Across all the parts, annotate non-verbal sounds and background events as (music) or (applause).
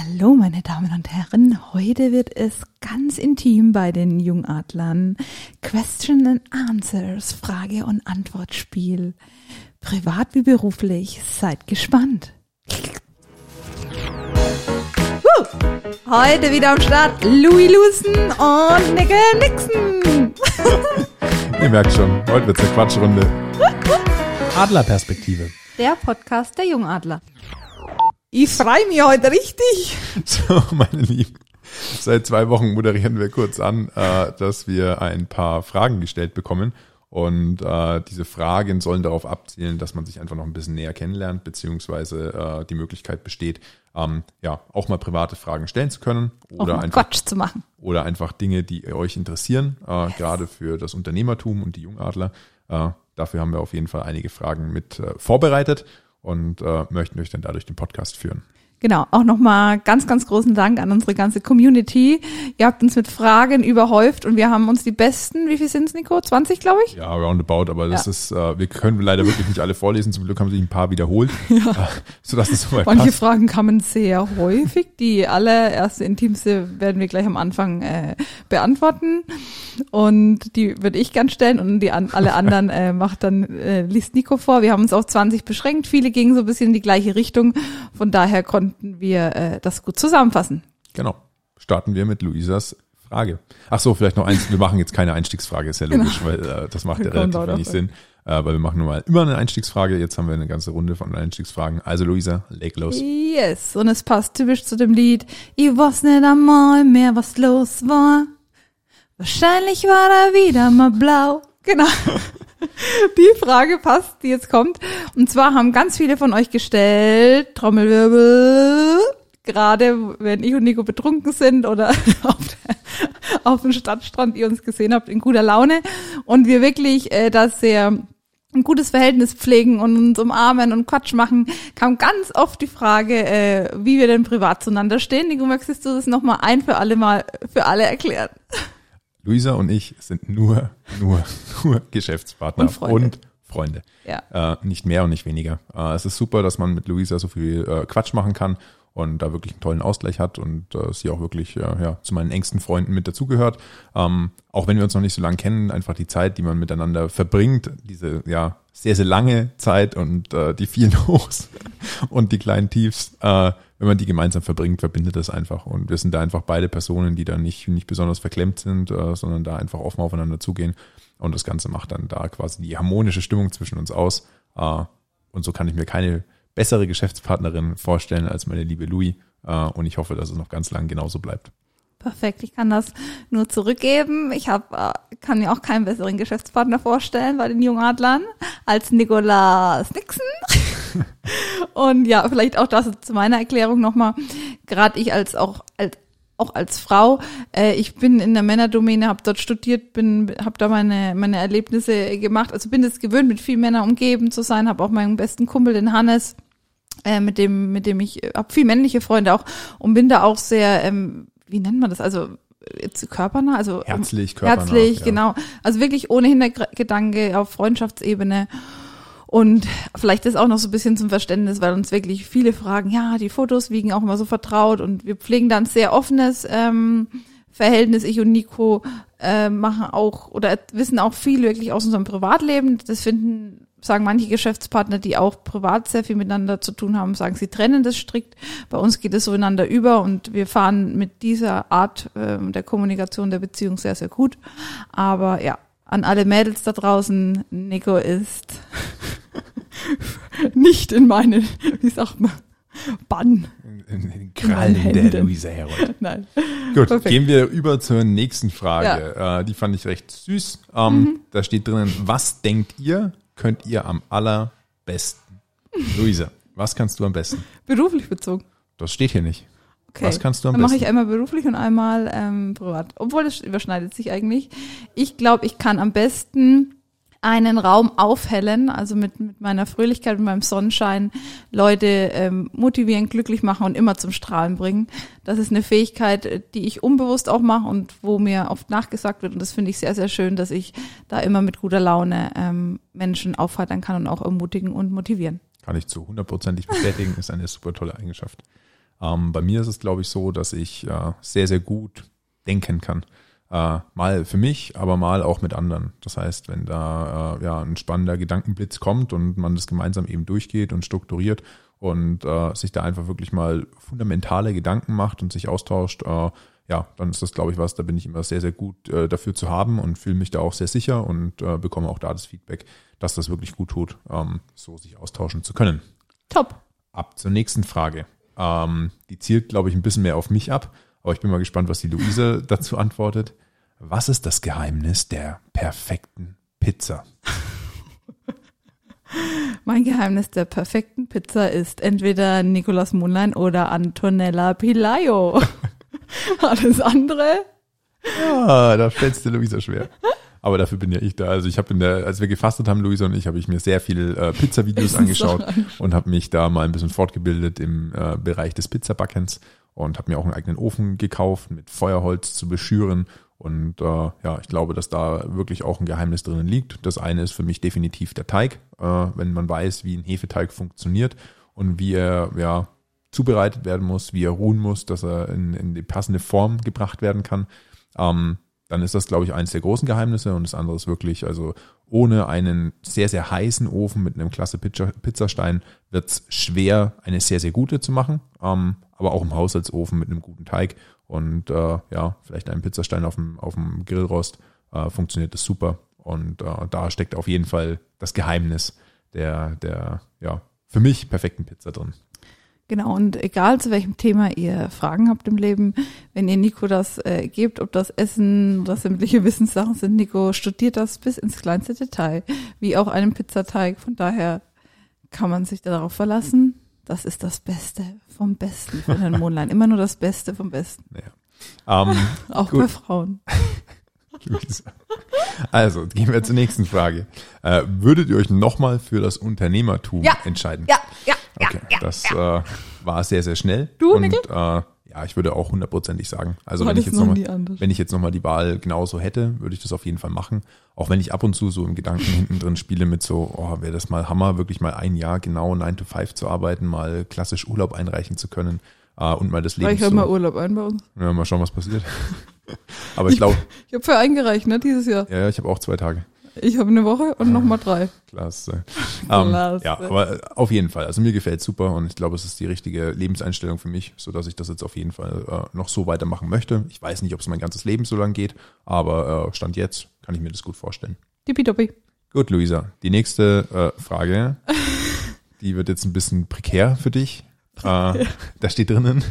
Hallo, meine Damen und Herren. Heute wird es ganz intim bei den Jungadlern. Question and Answers, Frage- und Antwortspiel. Privat wie beruflich. Seid gespannt. Heute wieder am Start Louis Lusen und Nicke Nixon. (laughs) Ihr merkt schon, heute wird's eine Quatschrunde. Adlerperspektive. Der Podcast der Jungadler. Ich freue mich heute richtig. (laughs) So, meine Lieben. Seit zwei Wochen moderieren wir kurz an, äh, dass wir ein paar Fragen gestellt bekommen. Und äh, diese Fragen sollen darauf abzielen, dass man sich einfach noch ein bisschen näher kennenlernt, beziehungsweise äh, die Möglichkeit besteht, ähm, ja, auch mal private Fragen stellen zu können. Oder um einfach, Quatsch zu machen. oder einfach Dinge, die euch interessieren, äh, gerade für das Unternehmertum und die Jungadler. Äh, dafür haben wir auf jeden Fall einige Fragen mit äh, vorbereitet und äh, möchten euch dann dadurch den Podcast führen. Genau, auch nochmal ganz, ganz großen Dank an unsere ganze Community. Ihr habt uns mit Fragen überhäuft und wir haben uns die besten, wie viel sind es, Nico? 20, glaube ich? Ja, roundabout, aber das Ja. ist, äh, wir können leider wirklich nicht alle vorlesen. Zum Glück haben sich ein paar wiederholt, (laughs) ja. äh, sodass es soweit Manche passt. Fragen kamen sehr häufig. Die allererste, intimste werden wir gleich am Anfang äh, beantworten. Und die würde ich gern stellen und die an, alle anderen äh, macht dann, äh, liest Nico vor. Wir haben uns auf 20 beschränkt. Viele gingen so ein bisschen in die gleiche Richtung. Von daher konnten wir äh, das gut zusammenfassen. Genau. Starten wir mit Luisas Frage. Ach so, vielleicht noch eins. Wir machen jetzt keine Einstiegsfrage, ist ja logisch, weil äh, das macht ja (laughs) relativ wenig. Sinn. Äh, weil wir machen nur mal immer eine Einstiegsfrage. Jetzt haben wir eine ganze Runde von Einstiegsfragen. Also Luisa, leg los. Yes, und es passt typisch zu dem Lied. Ich weiß nicht einmal mehr, was los war. Wahrscheinlich war er wieder mal blau. Genau. (laughs) Die Frage passt, die jetzt kommt. Und zwar haben ganz viele von euch gestellt, Trommelwirbel, gerade wenn ich und Nico betrunken sind oder (laughs) auf, auf dem Stadtstrand ihr uns gesehen habt in guter Laune und wir wirklich äh, das sehr ein gutes Verhältnis pflegen und uns umarmen und Quatsch machen, kam ganz oft die Frage, äh, wie wir denn privat zueinander stehen. Nico, möchtest du das nochmal ein für alle Mal für alle erklären? Luisa und ich sind nur, nur, nur Geschäftspartner Und Freunde. Freunde. Ja. Äh, nicht mehr und nicht weniger. Äh, es ist super, dass man mit Luisa so viel äh, Quatsch machen kann und da wirklich einen tollen Ausgleich hat und äh, sie auch wirklich äh, ja, zu meinen engsten Freunden mit dazugehört. Ähm, auch wenn wir uns noch nicht so lange kennen, einfach die Zeit, die man miteinander verbringt, diese ja sehr, sehr lange Zeit und äh, die vielen (laughs) Hochs und die kleinen Tiefs, äh, wenn man die gemeinsam verbringt, verbindet das einfach. Und wir sind da einfach beide Personen, die da nicht, nicht besonders verklemmt sind, äh, sondern da einfach offen aufeinander zugehen. Und das Ganze macht dann da quasi die harmonische Stimmung zwischen uns aus. Äh, und so kann ich mir keine bessere Geschäftspartnerin vorstellen als meine liebe Louis. Äh, und ich hoffe, dass es noch ganz lang genauso bleibt. Perfekt, ich kann das nur zurückgeben. Ich hab, äh, kann mir auch keinen besseren Geschäftspartner vorstellen bei den Jungadlern als Nikolas Nixon. (laughs) Und ja, vielleicht auch das zu meiner Erklärung nochmal. Gerade ich als auch als auch als Frau, äh, ich bin in der Männerdomäne, habe dort studiert, bin, habe da meine meine Erlebnisse gemacht. Also bin es gewöhnt, mit vielen Männern umgeben zu sein. Habe auch meinen besten Kumpel, den Hannes, äh, mit dem mit dem ich habe viel männliche Freunde auch und bin da auch sehr, ähm, wie nennt man das? Also jetzt körpernah, also Herzlich, körpernah, herzlich, ja. genau. Also wirklich ohne Hintergedanke auf Freundschaftsebene. Und vielleicht ist auch noch so ein bisschen zum Verständnis, weil uns wirklich viele fragen, ja, die Fotos wiegen auch immer so vertraut und wir pflegen dann sehr offenes ähm, Verhältnis. Ich und Nico äh, machen auch oder wissen auch viel wirklich aus unserem Privatleben. Das finden, sagen manche Geschäftspartner, die auch privat sehr viel miteinander zu tun haben, sagen, sie trennen das strikt. Bei uns geht es so ineinander über und wir fahren mit dieser Art ähm, der Kommunikation der Beziehung sehr, sehr gut. Aber ja, an alle Mädels da draußen, Nico ist (laughs) nicht in meine, wie sagt man, Bann. In den Krallen der. Luisa Herold. (laughs) Nein. Gut, Perfekt. gehen wir über zur nächsten Frage. Äh, die fand ich recht süß. Ähm, Mhm. Da steht drinnen, was denkt ihr, könnt ihr am allerbesten? Luisa, was kannst du am besten? Beruflich bezogen. Das steht hier nicht. Okay. Was kannst du am Dann mache besten? ich einmal beruflich und einmal ähm, privat. Obwohl es überschneidet sich eigentlich. Ich glaube, ich kann am besten einen Raum aufhellen, also mit, mit meiner Fröhlichkeit und meinem Sonnenschein Leute ähm, motivieren, glücklich machen und immer zum Strahlen bringen. Das ist eine Fähigkeit, äh, die ich unbewusst auch mache und wo mir oft nachgesagt wird. Und das finde ich sehr, sehr schön, dass ich da immer mit guter Laune ähm, Menschen aufheitern kann und auch ermutigen und motivieren. Kann ich zu hundertprozentig bestätigen, ist eine super tolle Eigenschaft. Ähm, bei mir ist es, glaube ich, so, dass ich äh, sehr, sehr gut denken kann. Äh, mal für mich, aber mal auch mit anderen. Das heißt, wenn da äh, ja ein spannender Gedankenblitz kommt und man das gemeinsam eben durchgeht und strukturiert und äh, sich da einfach wirklich mal fundamentale Gedanken macht und sich austauscht, äh, ja, dann ist das, glaube ich, was, da bin ich immer sehr, sehr gut äh, dafür zu haben und fühle mich da auch sehr sicher und äh, bekomme auch da das Feedback, dass das wirklich gut tut, ähm, so sich austauschen zu können. Top. Ab zur nächsten Frage. Ähm, die zielt, glaube ich, ein bisschen mehr auf mich ab, aber ich bin mal gespannt, was die Luise dazu antwortet. Was ist das Geheimnis der perfekten Pizza? (laughs) Mein Geheimnis der perfekten Pizza ist entweder Nicolas Moonlein oder Antonella Pilayo. (laughs) Alles andere? Ja, da fällt's dir Luisa schwer. Aber dafür bin ja ich da. Also ich habe in der, als wir gefastet haben, Luisa und ich, habe ich mir sehr viel äh, Pizza-Videos (laughs) angeschaut und habe mich da mal ein bisschen fortgebildet im äh, Bereich des Pizzabackens und habe mir auch einen eigenen Ofen gekauft, mit Feuerholz zu beschüren. Und äh, ja, ich glaube, dass da wirklich auch ein Geheimnis drinnen liegt. Das eine ist für mich definitiv der Teig, äh, wenn man weiß, wie ein Hefeteig funktioniert und wie er ja zubereitet werden muss, wie er ruhen muss, dass er in, in die passende Form gebracht werden kann. Ähm, dann ist das, glaube ich, eines der großen Geheimnisse und das andere ist wirklich, also ohne einen sehr, sehr heißen Ofen mit einem klasse Pizza, Pizzastein wird es schwer, eine sehr, sehr gute zu machen, ähm, aber auch im Haushaltsofen mit einem guten Teig und äh, ja, vielleicht einen Pizzastein auf dem, auf dem Grillrost äh, funktioniert das super und äh, da steckt auf jeden Fall das Geheimnis der, der, ja, für mich perfekten Pizza drin. Genau, und egal zu welchem Thema ihr Fragen habt im Leben, wenn ihr Nico das äh, gebt, ob das Essen oder sämtliche (laughs) Wissenssachen sind, Nico studiert das bis ins kleinste Detail, wie auch einen Pizzateig. Von daher kann man sich darauf verlassen. Das ist das Beste vom Besten für den Mondlein. Immer nur das Beste vom Besten. Ja. Ähm, (laughs) auch gut. bei Frauen. (laughs) Also, gehen wir zur nächsten Frage. Äh, würdet ihr euch nochmal für das Unternehmertum ja, entscheiden? Ja, ja, Okay, ja, das Äh, war sehr, sehr schnell. Du, und, Nickel? Äh, ja, ich würde auch hundertprozentig sagen. Also War wenn ich jetzt noch mal, wenn ich jetzt nochmal die Wahl genauso hätte, würde ich das auf jeden Fall machen. Auch wenn ich ab und zu so im Gedanken (laughs) hinten drin spiele mit so, oh, wäre das mal Hammer, wirklich mal ein Jahr genau 9 to 5 zu arbeiten, mal klassisch Urlaub einreichen zu können äh, und mal das Leben ich höre so, mal Urlaub ein bei uns. ja, mal schauen, was passiert. (laughs) Aber ich glaube, Ich habe für eingereicht, ne, dieses Jahr. ja, ja, ich habe auch zwei Tage. Ich habe eine Woche und nochmal drei. Klasse. (laughs) Ähm, Klasse. ja, aber auf jeden Fall. Also mir gefällt super und ich glaube, es ist die richtige Lebenseinstellung für mich, so dass ich das jetzt auf jeden Fall äh, noch so weitermachen möchte. Ich weiß nicht, ob es mein ganzes Leben so lang geht, aber äh, Stand jetzt kann ich mir das gut vorstellen. Tippitoppi. Gut, Luisa. Die nächste äh, Frage, (laughs) die wird jetzt ein bisschen prekär für dich. Äh, (laughs) da steht drinnen,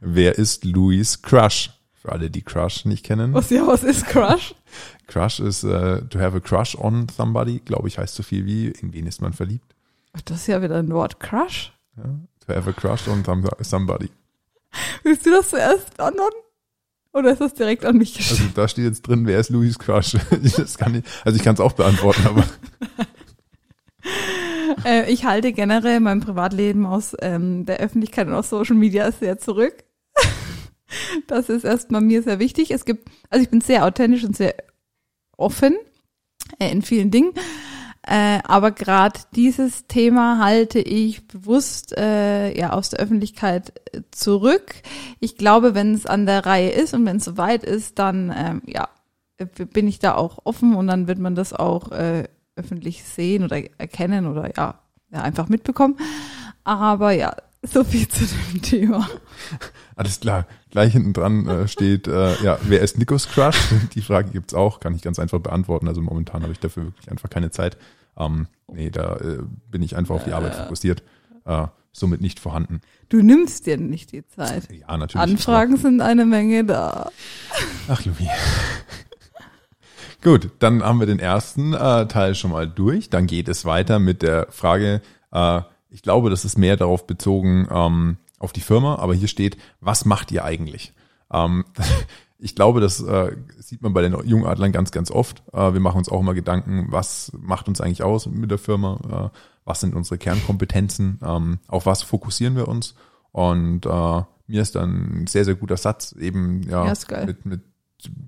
wer ist Louis Crush? Für alle, die Crush nicht kennen. Was ja, was ist Crush? Crush ist äh, to have a crush on somebody, glaube ich, heißt so viel wie, in wen ist man verliebt? Ach, Das ist ja wieder ein Wort. Crush? Ja? To have a crush on some- somebody. Willst du das zuerst antworten? Oder ist das direkt an mich Also geschrieben? da steht jetzt drin, wer ist Louis Crush? (laughs) ich, also ich kann es auch beantworten, aber (laughs) Äh, ich halte generell mein Privatleben aus ähm, der Öffentlichkeit und aus Social Media sehr zurück. (laughs) das ist erstmal mir sehr wichtig. Es gibt, also ich bin sehr authentisch und sehr offen äh, in vielen Dingen. Äh, aber gerade dieses Thema halte ich bewusst äh, ja aus der Öffentlichkeit äh, zurück. Ich glaube, wenn es an der Reihe ist und wenn es soweit ist, dann ähm, ja bin ich da auch offen und dann wird man das auch äh, öffentlich sehen oder erkennen oder ja, ja einfach mitbekommen. Aber ja, so viel zu dem Thema. alles klar. Gleich hinten dran äh, steht, äh, ja, wer ist Nikos Crush? (laughs) Die Frage gibt's auch, kann ich ganz einfach beantworten. Also momentan habe ich dafür wirklich einfach keine Zeit. Ähm, nee, da äh, bin ich einfach auf die Arbeit fokussiert. Äh, somit nicht vorhanden. Du nimmst dir nicht die Zeit. Ja, natürlich. Anfragen sind eine Menge da. Ach, Louis. (laughs) Gut, dann haben wir den ersten äh, Teil schon mal durch. Dann geht es weiter mit der Frage, äh, ich glaube, das ist mehr darauf bezogen, ähm, auf die Firma, aber hier steht, was macht ihr eigentlich? Ähm, (laughs) ich glaube, das äh, sieht man bei den Jungadlern ganz, ganz oft. Äh, wir machen uns auch immer Gedanken, was macht uns eigentlich aus mit der Firma? Äh, was sind unsere Kernkompetenzen? Ähm, auf was fokussieren wir uns? Und äh, mir ist dann ein sehr, sehr guter Satz eben ja, Ja, mit, mit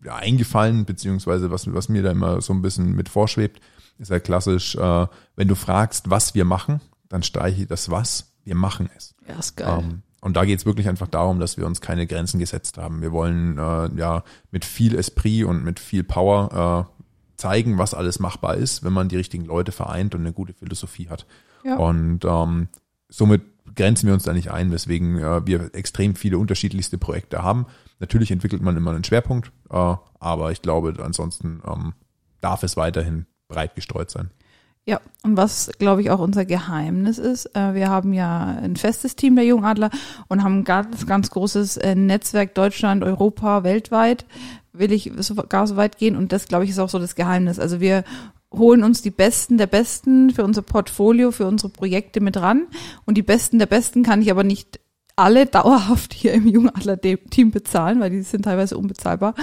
ja, eingefallen, beziehungsweise was, was mir da immer so ein bisschen mit vorschwebt, ist ja klassisch, äh, wenn du fragst, was wir machen, dann streiche ich das was, wir machen es. Ja, ist geil. Ähm, und da geht es wirklich einfach darum, dass wir uns keine Grenzen gesetzt haben. Wir wollen äh, ja mit viel Esprit und mit viel Power äh, zeigen, was alles machbar ist, wenn man die richtigen Leute vereint und eine gute Philosophie hat. Ja. Und ähm, somit grenzen wir uns da nicht ein, weswegen äh, wir extrem viele unterschiedlichste Projekte haben. Natürlich entwickelt man immer einen Schwerpunkt, äh, aber ich glaube, ansonsten ähm, darf es weiterhin breit gestreut sein. Ja, und was, glaube ich, auch unser Geheimnis ist, äh, wir haben ja ein festes Team der Jungadler und haben ein ganz, ganz großes äh, Netzwerk Deutschland, Europa, weltweit, will ich sogar so weit gehen und das, glaube ich, ist auch so das Geheimnis. Also wir holen uns die Besten der Besten für unser Portfolio, für unsere Projekte mit ran und die Besten der Besten kann ich aber nicht alle dauerhaft hier im Jungadler-Team bezahlen, weil die sind teilweise unbezahlbar.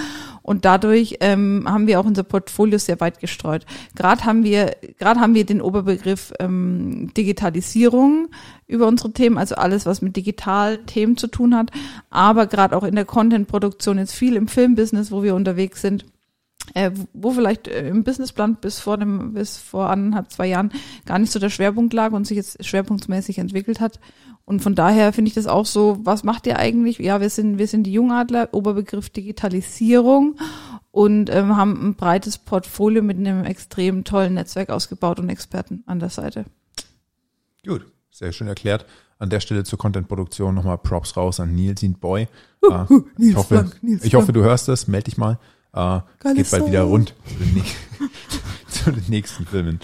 Und dadurch ähm, haben wir auch unser Portfolio sehr weit gestreut. Gerade haben wir, gerade haben wir den Oberbegriff ähm, Digitalisierung über unsere Themen, also alles, was mit Digitalthemen zu tun hat, aber gerade auch in der Content-Produktion jetzt viel im Filmbusiness, wo wir unterwegs sind. Äh, wo vielleicht äh, im Businessplan bis vor dem, bis vor anderthalb, zwei Jahren gar nicht so der Schwerpunkt lag und sich jetzt schwerpunktmäßig entwickelt hat. Und von daher finde ich das auch so, was macht ihr eigentlich? Ja, wir sind, wir sind die Jungadler, Oberbegriff Digitalisierung und ähm, haben ein breites Portfolio mit einem extrem tollen Netzwerk ausgebaut und Experten an der Seite. Gut, sehr schön erklärt. An der Stelle zur Content-Produktion nochmal Props raus an Nils Boy. Uh, uh, äh, Nils ich, hoffe, Nils ich hoffe, du hörst das, melde dich mal. Äh, Geile geht bald wieder rund zu den, nä- (laughs) zu den nächsten Filmen.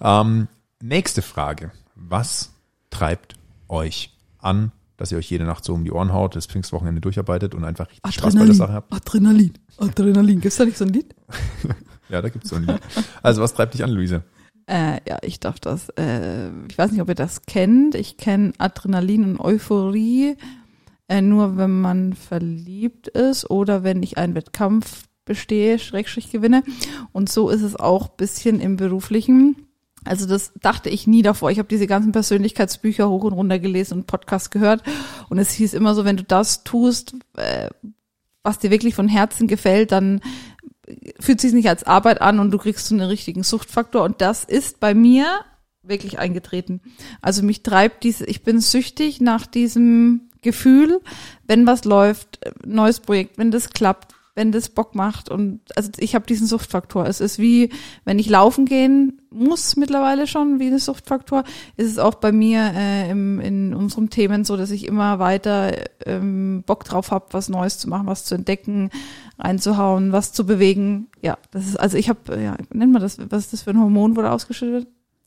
Ähm, nächste Frage. Was treibt euch an, dass ihr euch jede Nacht so um die Ohren haut, das Pfingstwochenende durcharbeitet und einfach richtig Spaß bei der Sache habt? Adrenalin, Adrenalin. Gibt's da nicht so ein Lied? (laughs) Ja, da gibt's so ein Lied. Also was treibt dich an, Luise? Äh, ja, ich darf das. Äh, ich weiß nicht, ob ihr das kennt. Ich kenne Adrenalin und Euphorie äh, nur, wenn man verliebt ist oder wenn ich einen Wettkampf bestehe, Schrägstrich gewinne. Und so ist es auch bisschen im beruflichen. Also das dachte ich nie davor. Ich habe diese ganzen Persönlichkeitsbücher hoch und runter gelesen und Podcasts gehört. Und es hieß immer so, wenn du das tust, äh, was dir wirklich von Herzen gefällt, dann fühlt sich nicht als Arbeit an und du kriegst so einen richtigen Suchtfaktor. Und das ist bei mir wirklich eingetreten. Also mich treibt diese, ich bin süchtig nach diesem Gefühl, wenn was läuft, neues Projekt, wenn das klappt, wenn das Bock macht. Und also ich habe diesen Suchtfaktor. Es ist wie, wenn ich laufen gehen muss mittlerweile schon, wie ein Suchtfaktor, ist es auch bei mir äh, im, in unserem Themen so, dass ich immer weiter ähm, Bock drauf habe, was Neues zu machen, was zu entdecken, reinzuhauen, was zu bewegen. Ja, das ist, also ich habe, ja, nennt man das, was ist das für ein Hormon, da ausgeschüttet?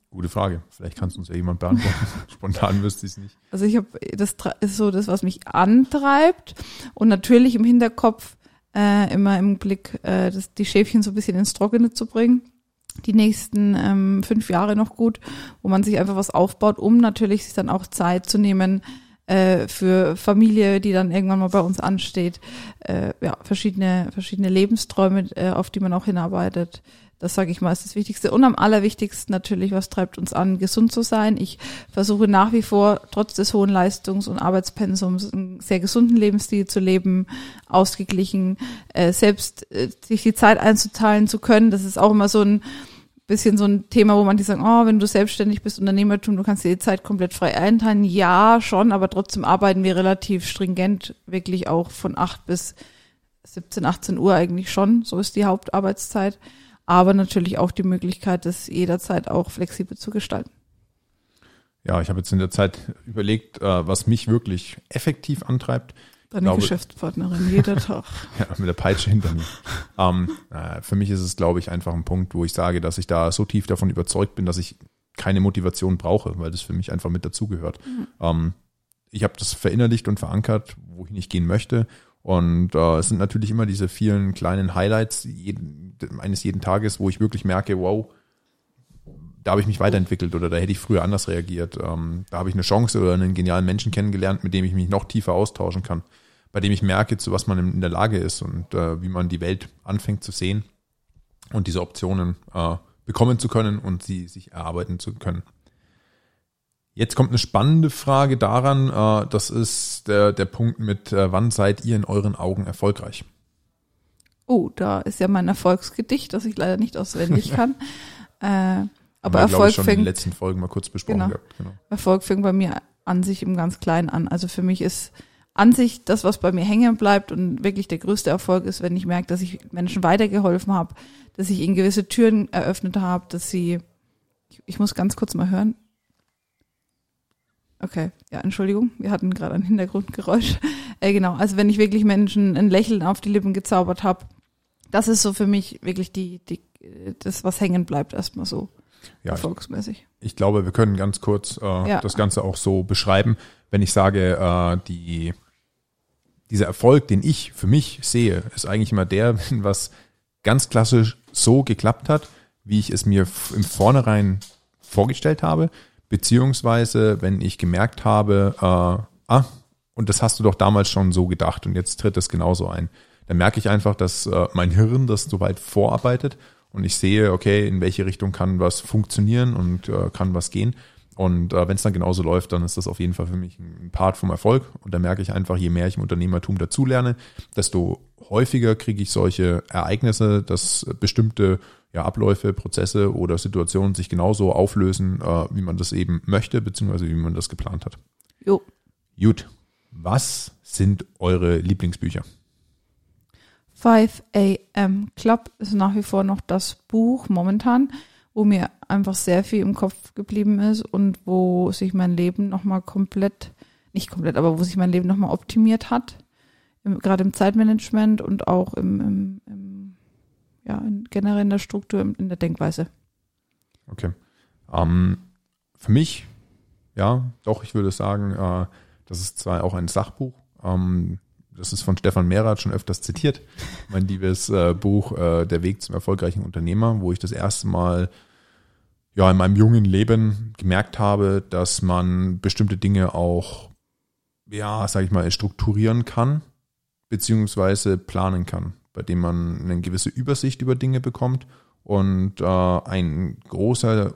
Gute Frage. Vielleicht kannst du uns ja jemand beantworten. (laughs) Spontan wüsste ich es nicht. Also ich habe, das ist so das, was mich antreibt und natürlich im Hinterkopf äh, immer im Blick, äh, das, die Schäfchen so ein bisschen ins Trockene zu bringen. Die nächsten ähm, fünf Jahre noch gut, wo man sich einfach was aufbaut, um natürlich sich dann auch Zeit zu nehmen äh, für Familie, die dann irgendwann mal bei uns ansteht. Äh, ja, verschiedene, verschiedene Lebensträume, äh, auf die man auch hinarbeitet. Das sage ich mal, ist das Wichtigste. Und am allerwichtigsten natürlich, was treibt uns an, gesund zu sein. Ich versuche nach wie vor, trotz des hohen Leistungs- und Arbeitspensums, einen sehr gesunden Lebensstil zu leben, ausgeglichen, äh, selbst äh, sich die Zeit einzuteilen zu können. Das ist auch immer so ein bisschen so ein Thema, wo manche sagen, oh, wenn du selbstständig bist, Unternehmertum, du kannst dir die Zeit komplett frei einteilen. Ja, schon, aber trotzdem arbeiten wir relativ stringent, wirklich auch von 8 bis 17, 18 Uhr eigentlich schon. So ist die Hauptarbeitszeit aber natürlich auch die Möglichkeit, das jederzeit auch flexibel zu gestalten. Ja, ich habe jetzt in der Zeit überlegt, äh, was mich wirklich effektiv antreibt. Deine glaube- Geschäftspartnerin, jeder (laughs) Tag. Ja, mit der Peitsche hinter mir. ähm, äh, für mich ist es, glaube ich, einfach ein Punkt, wo ich sage, dass ich da so tief davon überzeugt bin, dass ich keine Motivation brauche, weil das für mich einfach mit dazugehört. Ähm, ich habe das verinnerlicht und verankert, wohin ich gehen möchte. Und äh, es sind natürlich immer diese vielen kleinen Highlights jeden, eines jeden Tages, wo ich wirklich merke, wow, da habe ich mich weiterentwickelt oder da hätte ich früher anders reagiert. Ähm, da habe ich eine Chance oder einen genialen Menschen kennengelernt, mit dem ich mich noch tiefer austauschen kann, bei dem ich merke, zu was man in der Lage ist und äh, wie man die Welt anfängt zu sehen und diese Optionen äh, bekommen zu können und sie sich erarbeiten zu können. Jetzt kommt eine spannende Frage daran, äh, das ist der, der Punkt mit, äh, wann seid ihr in euren Augen erfolgreich? Oh, da ist ja mein Erfolgsgedicht, das ich leider nicht auswendig (laughs) kann. äh, aber wir, Erfolg ich, schon in den fängt, letzten Folgen mal kurz besprochen Genau. gehabt. Genau. Erfolg fängt bei mir an sich im ganz Kleinen an. Also für mich ist an sich das, was bei mir hängen bleibt und wirklich der größte Erfolg ist, wenn ich merke, dass ich Menschen weitergeholfen habe, dass ich ihnen gewisse Türen eröffnet habe, dass sie, ich, ich muss ganz kurz mal hören. Okay, ja, Entschuldigung, wir hatten gerade ein Hintergrundgeräusch. Äh, genau, also wenn ich wirklich Menschen ein Lächeln auf die Lippen gezaubert habe, das ist so für mich wirklich die, die, das, was hängen bleibt, erstmal so Ja, ich, erfolgsmäßig. ich glaube, wir können ganz kurz äh, Ja. das Ganze auch so beschreiben. Wenn ich sage, äh, die, dieser Erfolg, den ich für mich sehe, ist eigentlich immer der, wenn (laughs) was ganz klassisch so geklappt hat, wie ich es mir im Vornherein vorgestellt habe, beziehungsweise wenn ich gemerkt habe, äh, ah, und das hast du doch damals schon so gedacht und jetzt tritt es genauso ein. Dann merke ich einfach, dass äh, mein Hirn das soweit vorarbeitet und ich sehe, okay, in welche Richtung kann was funktionieren und äh, kann was gehen. Und äh, wenn es dann genauso läuft, dann ist das auf jeden Fall für mich ein Part vom Erfolg. Und da merke ich einfach, je mehr ich im Unternehmertum dazulerne, desto häufiger kriege ich solche Ereignisse, dass bestimmte ja, Abläufe, Prozesse oder Situationen sich genauso auflösen, äh, wie man das eben möchte, beziehungsweise wie man das geplant hat. Jo, Gut, was sind eure Lieblingsbücher? 5 AM Club ist nach wie vor noch das Buch momentan, wo mir einfach sehr viel im Kopf geblieben ist und wo sich mein Leben nochmal komplett, nicht komplett, aber wo sich mein Leben nochmal optimiert hat. Im, gerade im Zeitmanagement und auch im, im, im ja, in, generell in der Struktur, in der Denkweise. Okay. Ähm, für mich, ja, doch, ich würde sagen, äh, das ist zwar auch ein Sachbuch, ähm, das ist von Stefan Mehrath schon öfters zitiert, (laughs) mein liebes äh, Buch äh, Der Weg zum erfolgreichen Unternehmer, wo ich das erste Mal ja in meinem jungen Leben gemerkt habe, dass man bestimmte Dinge auch, ja, sag ich mal, strukturieren kann, beziehungsweise planen kann, bei dem man eine gewisse Übersicht über Dinge bekommt und äh, ein großer,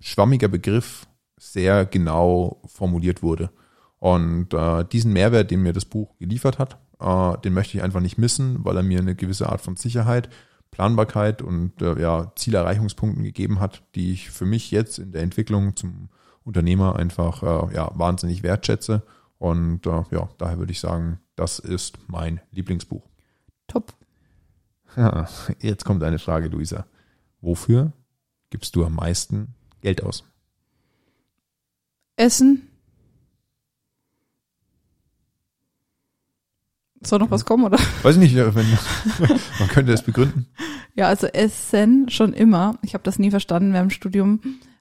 schwammiger Begriff sehr genau formuliert wurde. Und äh, diesen Mehrwert, den mir das Buch geliefert hat, äh, den möchte ich einfach nicht missen, weil er mir eine gewisse Art von Sicherheit, Planbarkeit und äh, ja, Zielerreichungspunkten gegeben hat, die ich für mich jetzt in der Entwicklung zum Unternehmer einfach äh, ja, wahnsinnig wertschätze. Und äh, ja, daher würde ich sagen, das ist mein Lieblingsbuch. Ja, jetzt kommt eine Frage, Luisa. Wofür gibst du am meisten Geld aus? Essen. Soll noch was kommen, oder? Weiß ich nicht, wenn, (laughs) man könnte es begründen. Ja, also Essen schon immer. Ich habe das nie verstanden. Während dem Studium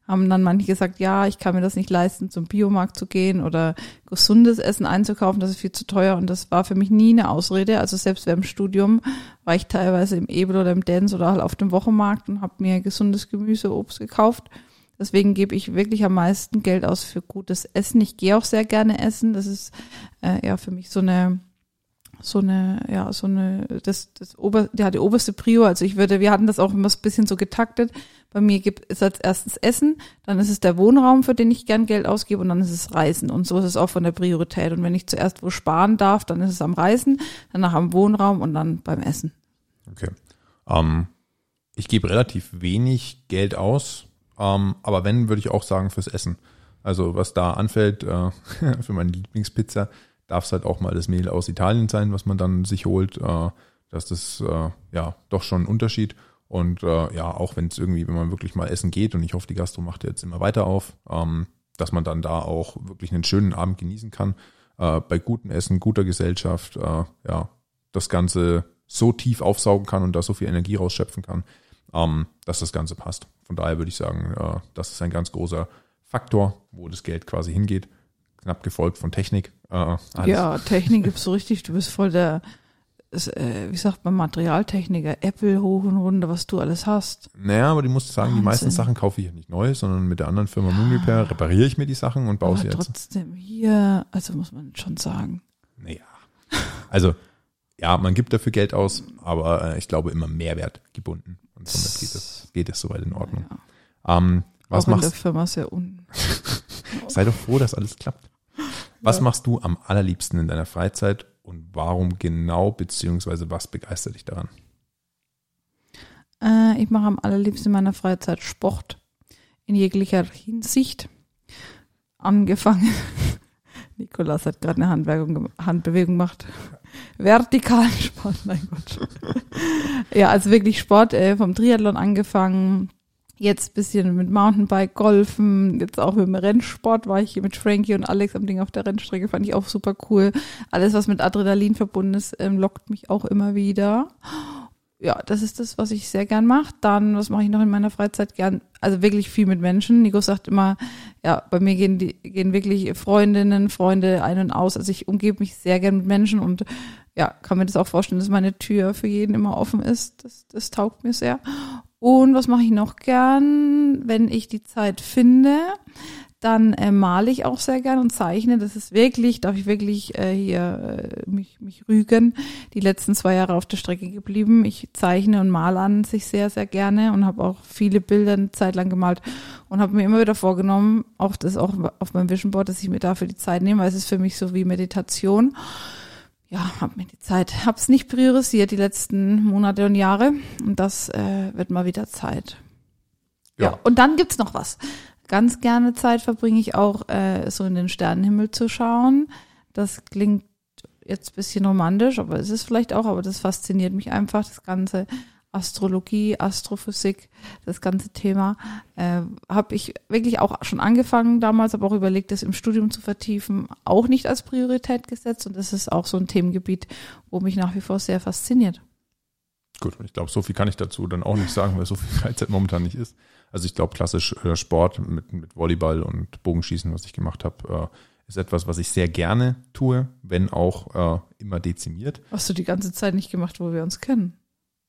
haben dann manche gesagt, ja, ich kann mir das nicht leisten, zum Biomarkt zu gehen oder gesundes Essen einzukaufen, das ist viel zu teuer. Und das war für mich nie eine Ausrede. Also selbst während Studium war ich teilweise im Ebel oder im Dance oder halt auf dem Wochenmarkt und habe mir gesundes Gemüse, Obst gekauft. Deswegen gebe ich wirklich am meisten Geld aus für gutes Essen. Ich gehe auch sehr gerne essen. Das ist äh, ja für mich so eine so eine, ja, so eine, das, das Ober, ja, die oberste Prio. Also ich würde, wir hatten das auch immer so ein bisschen so getaktet. Bei mir gibt es als erstes Essen, dann ist es der Wohnraum, für den ich gern Geld ausgebe und dann ist es Reisen. Und so ist es auch von der Priorität. Und wenn ich zuerst wo sparen darf, dann ist es am Reisen, danach am Wohnraum und dann beim Essen. Okay. Ähm, ich gebe relativ wenig Geld aus, ähm, aber wenn, würde ich auch sagen fürs Essen. Also was da anfällt, äh, (laughs) für meine Lieblingspizza, darf es halt auch mal das Mehl aus Italien sein, was man dann sich holt. Äh, das ist äh, ja doch schon ein Unterschied. Und äh, ja, auch wenn es irgendwie, wenn man wirklich mal essen geht, und ich hoffe, die Gastro macht jetzt immer weiter auf, ähm, dass man dann da auch wirklich einen schönen Abend genießen kann. Äh, bei gutem Essen, guter Gesellschaft, äh, ja, das Ganze so tief aufsaugen kann und da so viel Energie rausschöpfen kann, ähm, dass das Ganze passt. Von daher würde ich sagen, äh, das ist ein ganz großer Faktor, wo das Geld quasi hingeht. Knapp gefolgt von Technik. Äh. Ja, Technik gibt's so richtig, du bist voll der, wie sagt man, Materialtechniker, Apple hoch und runter, was du alles hast. Naja, aber die musst sagen, die meisten Wahnsinn. Sachen kaufe ich ja nicht neu, sondern mit der anderen Firma Moon Repair repariere ich mir die Sachen und baue Aber sie jetzt. trotzdem hier, also muss man schon sagen. Naja. Also, ja, man gibt dafür Geld aus, aber äh, ich glaube immer Mehrwert gebunden. Und somit geht es, geht es soweit in Ordnung. Ja. Ähm, was auch in der machst Firma sehr un. (laughs) Sei doch froh, dass alles klappt. Was Ja. machst du am allerliebsten in deiner Freizeit und warum genau, beziehungsweise was begeistert dich daran? Äh, ich mache am allerliebsten in meiner Freizeit Sport in jeglicher Hinsicht. angefangen. (laughs) Nikolas hat gerade eine Handbewegung, Handbewegung gemacht. Vertikalen Sport, mein Gott. (laughs) ja, also wirklich Sport äh, vom Triathlon angefangen. Jetzt bisschen mit Mountainbike, Golfen, jetzt auch mit dem Rennsport war ich hier mit Frankie und Alex am Ding auf der Rennstrecke, fand ich auch super cool. Alles, was mit Adrenalin verbunden ist, ähm, lockt mich auch immer wieder ja, das ist das, was ich sehr gern mache. Dann, was mache ich noch in meiner Freizeit gern? Also wirklich viel mit Menschen. Nico sagt immer, ja, bei mir gehen die, gehen wirklich Freundinnen, Freunde ein und aus. Also ich umgebe mich sehr gern mit Menschen und ja, kann mir das auch vorstellen, dass meine Tür für jeden immer offen ist. Das, das taugt mir sehr. Und was mache ich noch gern, wenn ich die Zeit finde? Dann äh, male ich auch sehr gern und zeichne. Das ist wirklich, darf ich wirklich äh, hier äh, mich, mich rügen, die letzten zwei Jahre auf der Strecke geblieben. Ich zeichne und male an sich sehr, sehr gerne und habe auch viele Bilder eine Zeit lang gemalt und habe mir immer wieder vorgenommen, auch das auch auf meinem Vision Board, dass ich mir dafür die Zeit nehme, weil es ist für mich so wie Meditation. Ja, habe mir die Zeit, habe es nicht priorisiert die letzten Monate und Jahre und das äh, wird mal wieder Zeit. Ja. ja, und dann gibt's noch was ganz gerne Zeit verbringe ich auch, äh, so in den Sternenhimmel zu schauen. Das klingt jetzt bisschen romantisch, aber es ist vielleicht auch, aber das fasziniert mich einfach, das ganze Astrologie, Astrophysik, das ganze Thema. Äh, habe ich wirklich auch schon angefangen damals, aber auch überlegt, das im Studium zu vertiefen, auch nicht als Priorität gesetzt. Und das ist auch so ein Themengebiet, wo mich nach wie vor sehr fasziniert. Gut, ich glaube, so viel kann ich dazu dann auch nicht sagen, weil so viel (laughs) Freizeit momentan nicht ist. Also ich glaube, klassisch äh, Sport mit, mit Volleyball und Bogenschießen, was ich gemacht habe, äh, ist etwas, was ich sehr gerne tue, wenn auch äh, immer dezimiert. Hast du die ganze Zeit nicht gemacht, wo wir uns kennen?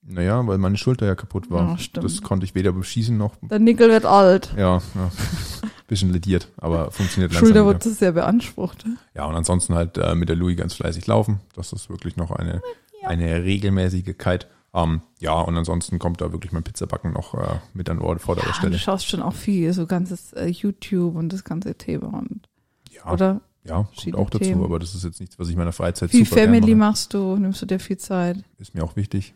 Naja, weil meine Schulter ja kaputt war. Ja, stimmt. Das konnte ich weder beschießen noch. Der Nickel wird alt. Ja, ja. (laughs) bisschen lediert, aber funktioniert langsam. Schulter wird sehr beansprucht. Ne? Ja, und ansonsten halt äh, mit der Louis ganz fleißig laufen. Das ist wirklich noch eine, ja. eine Regelmäßigkeit. Ähm, ja, und ansonsten kommt da wirklich mein Pizzabacken noch äh, mit an Ort vor der ja, Stelle. Du schaust schon auch viel, so ganzes äh, YouTube und das ganze Thema und ja, oder ja, kommt auch dazu, Themen. aber das ist jetzt nichts, was ich meiner Freizeit Wie super Family machst du, nimmst du dir viel Zeit? Ist mir auch wichtig.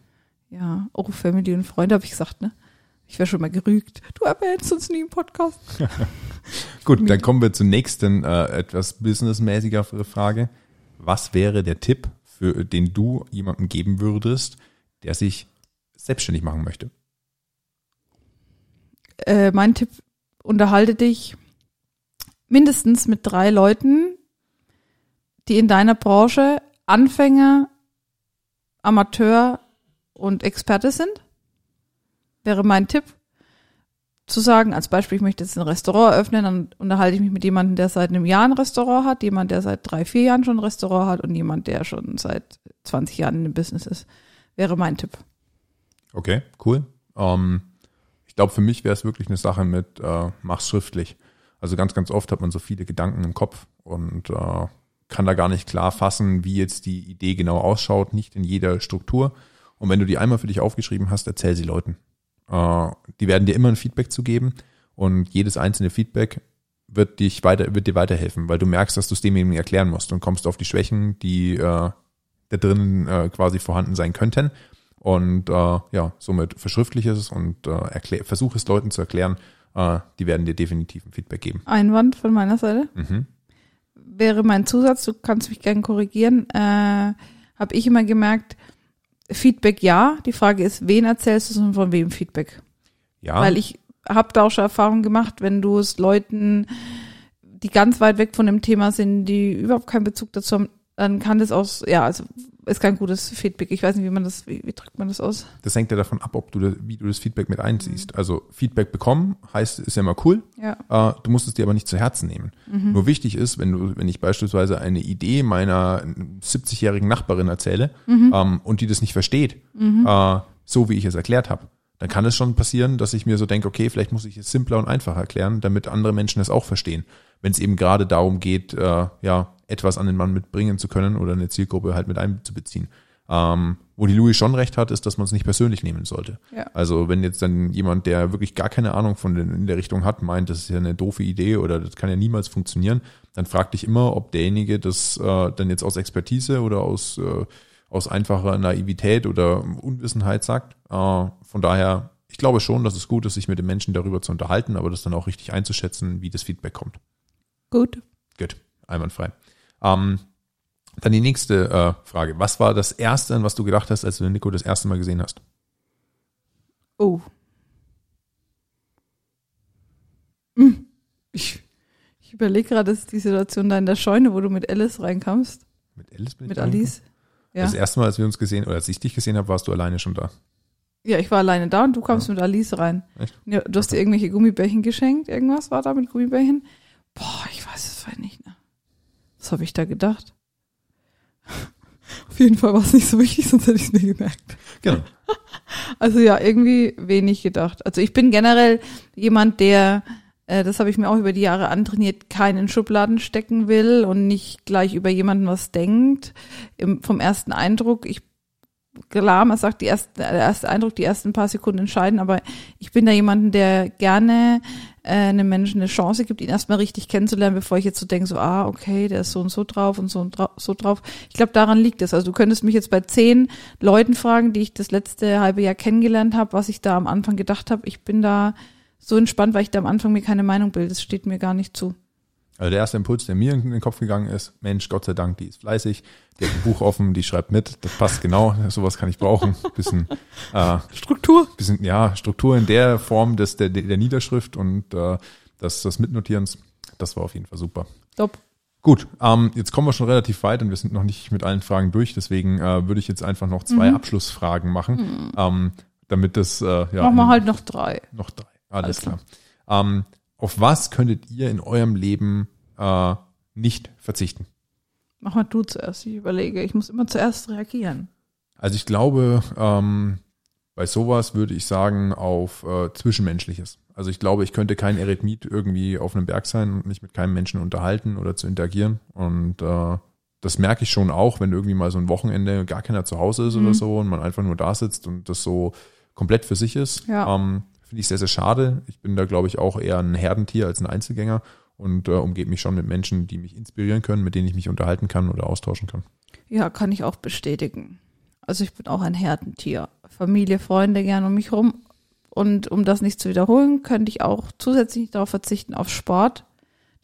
Ja, auch Family und Freunde habe ich gesagt, ne? Ich wäre schon mal gerügt. Du erwähnst uns nie im Podcast. (laughs) Gut, dann kommen wir zur nächsten äh, etwas businessmäßiger Frage. Was wäre der Tipp, für den du jemandem geben würdest, der sich selbstständig machen möchte? Äh, mein Tipp, unterhalte dich mindestens mit drei Leuten, die in deiner Branche Anfänger, Amateur und Experte sind. Wäre mein Tipp zu sagen, als Beispiel, ich möchte jetzt ein Restaurant eröffnen, dann unterhalte ich mich mit jemandem, der seit einem Jahr ein Restaurant hat, jemand, der seit drei, vier Jahren schon ein Restaurant hat und jemand, der schon seit 20 Jahren dem Business ist wäre mein Tipp. Okay, cool. Ähm, ich glaube, für mich wäre es wirklich eine Sache mit äh, mach's schriftlich. Also ganz, ganz oft hat man so viele Gedanken im Kopf und äh, kann da gar nicht klar fassen, wie jetzt die Idee genau ausschaut, nicht in jeder Struktur. Und wenn du die einmal für dich aufgeschrieben hast, erzähl sie Leuten. Äh, die werden dir immer ein Feedback zu geben und jedes einzelne Feedback wird dich weiter, wird dir weiterhelfen, weil du merkst, dass du es demjenigen erklären musst und kommst auf die Schwächen, die äh, da drinnen äh, quasi vorhanden sein könnten. Und äh, ja, somit verschriftlich es und äh, erklär, versuch es Leuten zu erklären, äh, die werden dir definitiv ein Feedback geben. Einwand von meiner Seite. Mhm. Wäre mein Zusatz, du kannst mich gerne korrigieren, äh, habe ich immer gemerkt, Feedback ja. Die Frage ist, wen erzählst du und von wem Feedback? Ja. Weil ich habe da auch schon Erfahrung gemacht, wenn du es Leuten, die ganz weit weg von dem Thema sind, die überhaupt keinen Bezug dazu haben, dann kann das aus, ja, also ist kein gutes Feedback. Ich weiß nicht, wie man das, wie, wie drückt man das aus? Das hängt ja davon ab, ob du, das, wie du das Feedback mit einziehst. Mhm. Also Feedback bekommen heißt, ist ja immer cool. Ja. Äh, du musst es dir aber nicht zu Herzen nehmen. Mhm. Nur wichtig ist, wenn du, wenn ich beispielsweise eine Idee meiner 70-jährigen Nachbarin erzähle mhm. ähm, und die das nicht versteht, mhm. äh, so wie ich es erklärt habe, dann kann es schon passieren, dass ich mir so denke, okay, vielleicht muss ich es simpler und einfacher erklären, damit andere Menschen es auch verstehen. Wenn es eben gerade darum geht, äh, ja, etwas an den Mann mitbringen zu können oder eine Zielgruppe halt mit einzubeziehen. Ähm, wo die Louis schon recht hat, ist, dass man es nicht persönlich nehmen sollte. Ja. Also wenn jetzt dann jemand, der wirklich gar keine Ahnung von den, in der Richtung hat, meint, das ist ja eine doofe Idee oder das kann ja niemals funktionieren, dann frag dich immer, ob derjenige das äh, dann jetzt aus Expertise oder aus, äh, aus einfacher Naivität oder Unwissenheit sagt. Äh, von daher, ich glaube schon, dass es gut ist, sich mit den Menschen darüber zu unterhalten, aber das dann auch richtig einzuschätzen, wie das Feedback kommt. Gut. Gut, einwandfrei. Ähm, dann die nächste äh, Frage. Was war das Erste, an was du gedacht hast, als du den Nico das erste Mal gesehen hast? Oh. Hm. Ich, ich überlege gerade, das ist die Situation da in der Scheune, wo du mit Alice reinkamst. Mit Alice? bin ich Mit? Alice. Ja. Das erste Mal, als wir uns gesehen, oder als ich dich gesehen habe, warst du alleine schon da. ja, ich war alleine da und du kamst mit Alice rein. Echt? Ja, du hast dir irgendwelche Gummibärchen geschenkt. Irgendwas war da mit Gummibärchen? Boah, ich weiß es zwar nicht? Was habe ich da gedacht? Auf jeden Fall war es nicht so wichtig, sonst hätte ich es mir gemerkt. Genau. (laughs) Also ja, irgendwie wenig gedacht. Also ich bin generell jemand, der, äh, das habe ich mir auch über die Jahre antrainiert, keinen Schubladen stecken will und nicht gleich über jemanden was denkt. Im, vom ersten Eindruck, ich klar, man sagt, die erste, der erste Eindruck, die ersten paar Sekunden entscheiden, aber ich bin da jemanden, der gerne äh, einem Menschen eine Chance gibt, ihn erstmal richtig kennenzulernen, bevor ich jetzt so denke, so, ah, okay, der ist so und so drauf und so und so drauf. Ich glaube, daran liegt es. Also du könntest mich jetzt bei zehn Leuten fragen, die ich das letzte halbe Jahr kennengelernt habe, was ich da am Anfang gedacht habe. Ich bin da so entspannt, weil ich da am Anfang mir keine Meinung bilde. Das steht mir gar nicht zu. Also der erste Impuls, der mir in den Kopf gegangen ist, Mensch, Gott sei Dank, die ist fleißig, die hat ein Buch offen, die schreibt mit, das passt genau, sowas kann ich brauchen. Bisschen, äh, Struktur. bisschen ja, Struktur in der Form des, der, der Niederschrift und äh, des, des Mitnotierens, das war auf jeden Fall super. Top. Gut, ähm, jetzt kommen wir schon relativ weit und wir sind noch nicht mit allen Fragen durch, deswegen äh, würde ich jetzt einfach noch zwei Mhm. Abschlussfragen machen, ähm, damit das äh, ja Machen wir halt noch drei. noch drei. Alles Alles klar. klar. Ähm, auf was könntet ihr in eurem Leben äh, nicht verzichten? Mach mal du zuerst. Ich überlege. Ich muss immer zuerst reagieren. Also ich glaube, ähm, bei sowas würde ich sagen auf äh, Zwischenmenschliches. Also ich glaube, ich könnte kein Eremit irgendwie auf einem Berg sein und mich mit keinem Menschen unterhalten oder zu interagieren. Und äh, das merke ich schon auch, wenn irgendwie mal so ein Wochenende gar keiner zu Hause ist Mhm. oder so und man einfach nur da sitzt und das so komplett für sich ist. Ja. Ähm, Finde ich sehr, sehr schade. Ich bin da, glaube ich, auch eher ein Herdentier als ein Einzelgänger und äh, umgebe mich schon mit Menschen, die mich inspirieren können, mit denen ich mich unterhalten kann oder austauschen kann. Ja, kann ich auch bestätigen. Also ich bin auch ein Herdentier. Familie, Freunde gern um mich rum. Und um das nicht zu wiederholen, könnte ich auch zusätzlich darauf verzichten auf Sport.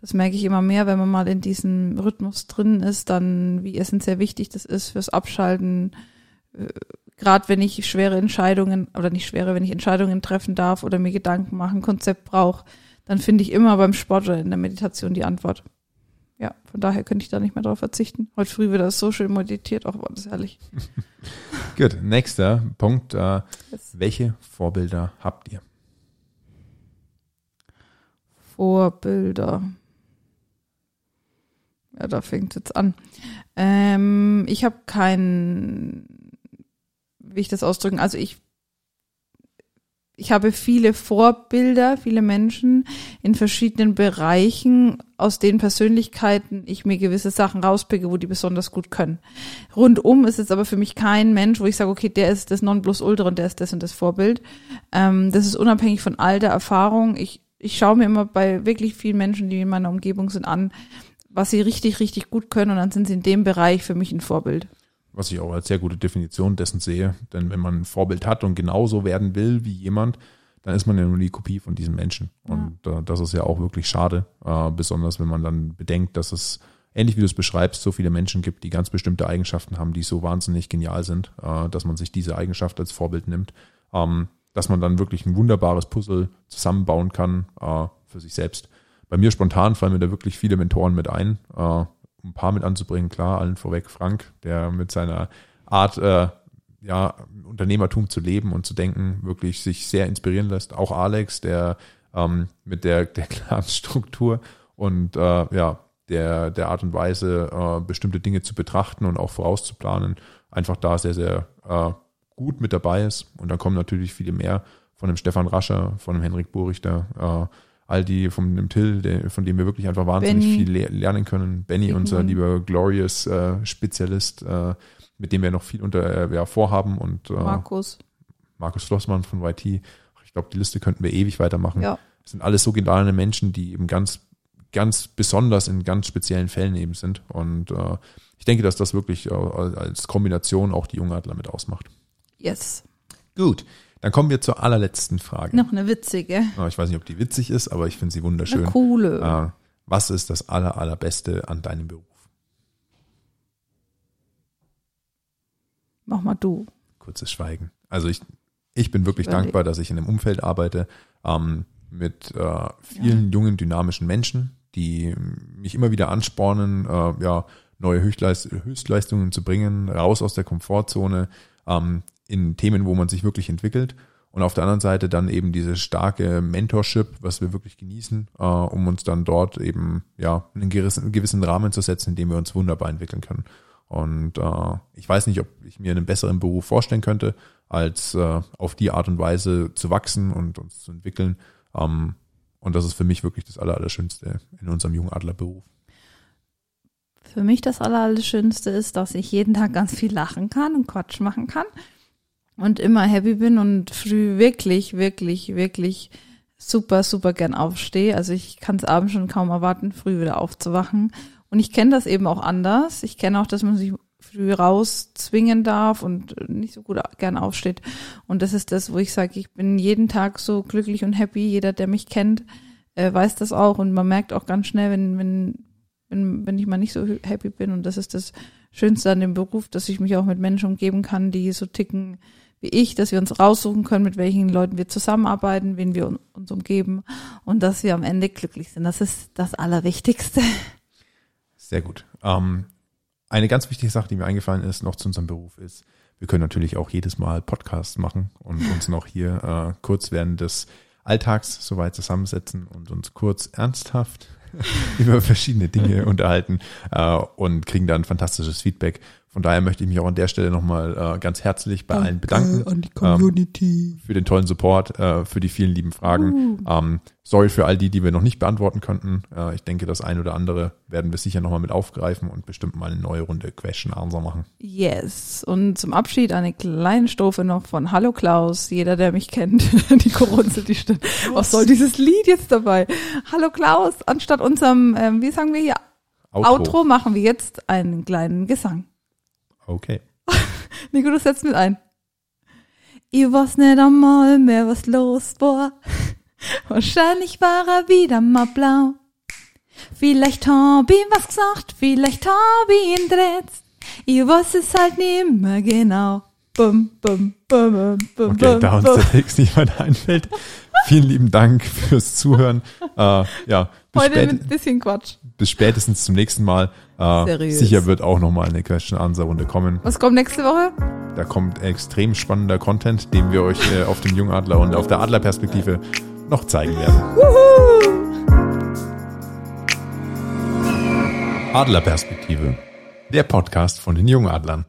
Das merke ich immer mehr, wenn man mal in diesem Rhythmus drin ist, dann wie essentiell wichtig das ist fürs Abschalten. Gerade wenn ich schwere Entscheidungen, oder nicht schwere, wenn ich Entscheidungen treffen darf oder mir Gedanken machen, Konzept brauche, dann finde ich immer beim Sport oder in der Meditation die Antwort. Ja, von daher könnte ich da nicht mehr drauf verzichten. Heute früh wird das so schön meditiert, auch war das herrlich. (laughs) Gut, nächster Punkt. Äh, Yes. welche Vorbilder habt ihr? Vorbilder. Ja, da fängt jetzt an. Ähm, ich habe kein, wie ich das ausdrücken, also ich, ich habe viele Vorbilder, viele Menschen in verschiedenen Bereichen, aus den Persönlichkeiten ich mir gewisse Sachen rauspicke, wo die besonders gut können. Rundum ist jetzt aber für mich kein Mensch, wo ich sage, okay, der ist das Nonplusultra und der ist das und das Vorbild. Ähm, das ist unabhängig von all der Erfahrung. Ich, ich schaue mir immer bei wirklich vielen Menschen, die in meiner Umgebung sind, an, was sie richtig, richtig gut können und dann sind sie in dem Bereich für mich ein Vorbild. Was ich auch als sehr gute Definition dessen sehe. Denn wenn man ein Vorbild hat und genauso werden will wie jemand, dann ist man ja nur die Kopie von diesem Menschen. Und äh, das ist ja auch wirklich schade, äh, besonders wenn man dann bedenkt, dass es ähnlich wie du es beschreibst, so viele Menschen gibt, die ganz bestimmte Eigenschaften haben, die so wahnsinnig genial sind, äh, dass man sich diese Eigenschaft als Vorbild nimmt, ähm, dass man dann wirklich ein wunderbares Puzzle zusammenbauen kann äh, für sich selbst. Bei mir spontan fallen mir da wirklich viele Mentoren mit ein, äh, ein paar mit anzubringen, klar, allen vorweg Frank, der mit seiner Art, äh, ja, Unternehmertum zu leben und zu denken, wirklich sich sehr inspirieren lässt. Auch Alex, der ähm, mit der, der klaren Struktur und äh, ja, der, der Art und Weise, äh, bestimmte Dinge zu betrachten und auch vorauszuplanen, einfach da sehr, sehr äh, gut mit dabei ist. Und dann kommen natürlich viele mehr von dem Stefan Rascher, von dem Henrik Burichter, äh, all die von dem Till, der, von dem wir wirklich einfach wahnsinnig Benny. viel le lernen können. Benny, Dickmann. unser lieber Glorious äh, Spezialist, äh, mit dem wir noch viel unter äh, ja, vorhaben und äh, Markus. Markus Flossmann von YT. Ich glaube, die Liste könnten wir ewig weitermachen. Ja. Das sind alles so geniale Menschen, die eben ganz, ganz besonders in ganz speziellen Fällen eben sind. Und äh, ich denke, dass das wirklich äh, als Kombination auch die Jungadler mit ausmacht. Yes. Gut, dann kommen wir zur allerletzten Frage. Noch eine witzige. Äh, Ich weiß nicht, ob die witzig ist, aber ich finde sie Eine wunderschön. coole. Äh, Was ist das aller, allerbeste an deinem Beruf? Mach mal du. Kurzes Schweigen. Also ich, ich bin wirklich Überleg. dankbar, dass ich in einem Umfeld arbeite ähm, mit äh, vielen jungen, dynamischen Menschen, die mich immer wieder anspornen, äh, ja, neue Höchstleist Höchstleistungen zu bringen, raus aus der Komfortzone, ähm, in Themen, wo man sich wirklich entwickelt. Und auf der anderen Seite dann eben diese starke Mentorship, was wir wirklich genießen, äh, um uns dann dort eben ja einen gewissen, einen gewissen Rahmen zu setzen, in dem wir uns wunderbar entwickeln können. Und äh, ich weiß nicht, ob ich mir einen besseren Beruf vorstellen könnte, als äh, auf die Art und Weise zu wachsen und uns zu entwickeln. Ähm, und das ist für mich wirklich das Aller, Allerschönste in unserem Jungadlerberuf. Für mich das Aller, Allerschönste ist, dass ich jeden Tag ganz viel lachen kann und Quatsch machen kann und immer happy bin und früh wirklich, wirklich, wirklich super, super gern aufstehe. Also ich kann es abends schon kaum erwarten, früh wieder aufzuwachen. Und ich kenne das eben auch anders. Ich kenne auch, dass man sich früh rauszwingen darf und nicht so gut gern aufsteht. Und das ist das, wo ich sage, ich bin jeden Tag so glücklich und happy. Jeder, der mich kennt, äh, weiß das auch. Und man merkt auch ganz schnell, wenn, wenn, wenn, wenn ich mal nicht so happy bin. Und das ist das Schönste an dem Beruf, dass ich mich auch mit Menschen umgeben kann, die so ticken wie ich, dass wir uns raussuchen können, mit welchen Leuten wir zusammenarbeiten, wen wir uns umgeben und dass wir am Ende glücklich sind. Das ist das Allerwichtigste. Sehr gut. Ähm, eine ganz wichtige Sache, die mir eingefallen ist, noch zu unserem Beruf ist, wir können natürlich auch jedes Mal Podcasts machen und uns noch hier äh, kurz während des Alltags soweit zusammensetzen und uns kurz ernsthaft (laughs) über verschiedene Dinge unterhalten äh, und kriegen dann fantastisches Feedback. Von daher möchte ich mich auch an der Stelle nochmal äh, ganz herzlich bei allen bedanken. An die Community. Ähm, für den tollen Support, äh, für die vielen lieben Fragen. Uh. Ähm, sorry für all die, die wir noch nicht beantworten konnten. Äh, ich denke, das ein oder andere werden wir sicher nochmal mit aufgreifen und bestimmt mal eine neue Runde Question Answer machen. Yes. Und zum Abschied eine kleine Strophe noch von Hallo Klaus. Jeder, der mich kennt, (laughs) die Korunzel, die Stimmt. Was soll dieses Lied jetzt dabei? Hallo Klaus. Anstatt unserem, ähm, wie sagen wir hier, Outro. Outro machen wir jetzt einen kleinen Gesang. Okay. (laughs) Nico, du setzt mit ein. Ich weiß nicht einmal mehr, was los war. (laughs) Wahrscheinlich war er wieder mal blau. Vielleicht hab ich was gesagt, vielleicht hab ich ihn dreht. Ich weiß es halt nicht mehr genau. Bum, bum, bum, bum, bum, okay, da uns der Text nicht weiter einfällt. Vielen lieben Dank fürs Zuhören. (laughs) Äh, ja, Heute mit ein bisschen Quatsch. Bis spätestens zum nächsten Mal. Äh, sicher wird auch nochmal eine Question-Answer-Runde kommen. Was kommt nächste Woche? Da kommt extrem spannender Content, den wir euch äh, auf dem Jungadler und auf der Adlerperspektive noch zeigen werden. Woohoo! Adlerperspektive. Der Podcast von den Jungadlern.